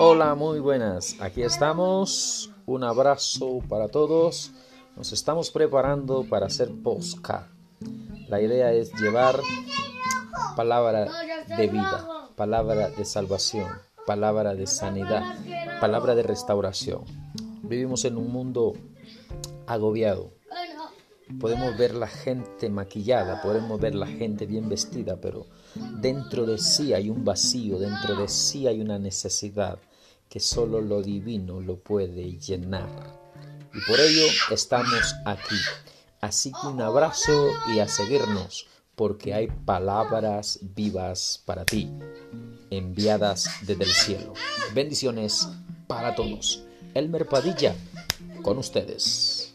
Hola, muy buenas. Aquí estamos. Un abrazo para todos. Nos estamos preparando para hacer posca. La idea es llevar palabra de vida, palabra de salvación, palabra de sanidad, palabra de restauración. Vivimos en un mundo agobiado. Podemos ver la gente maquillada, podemos ver la gente bien vestida, pero dentro de sí hay un vacío, dentro de sí hay una necesidad que solo lo divino lo puede llenar. Y por ello estamos aquí. Así que un abrazo y a seguirnos, porque hay palabras vivas para ti, enviadas desde el cielo. Bendiciones para todos. Elmer Padilla, con ustedes.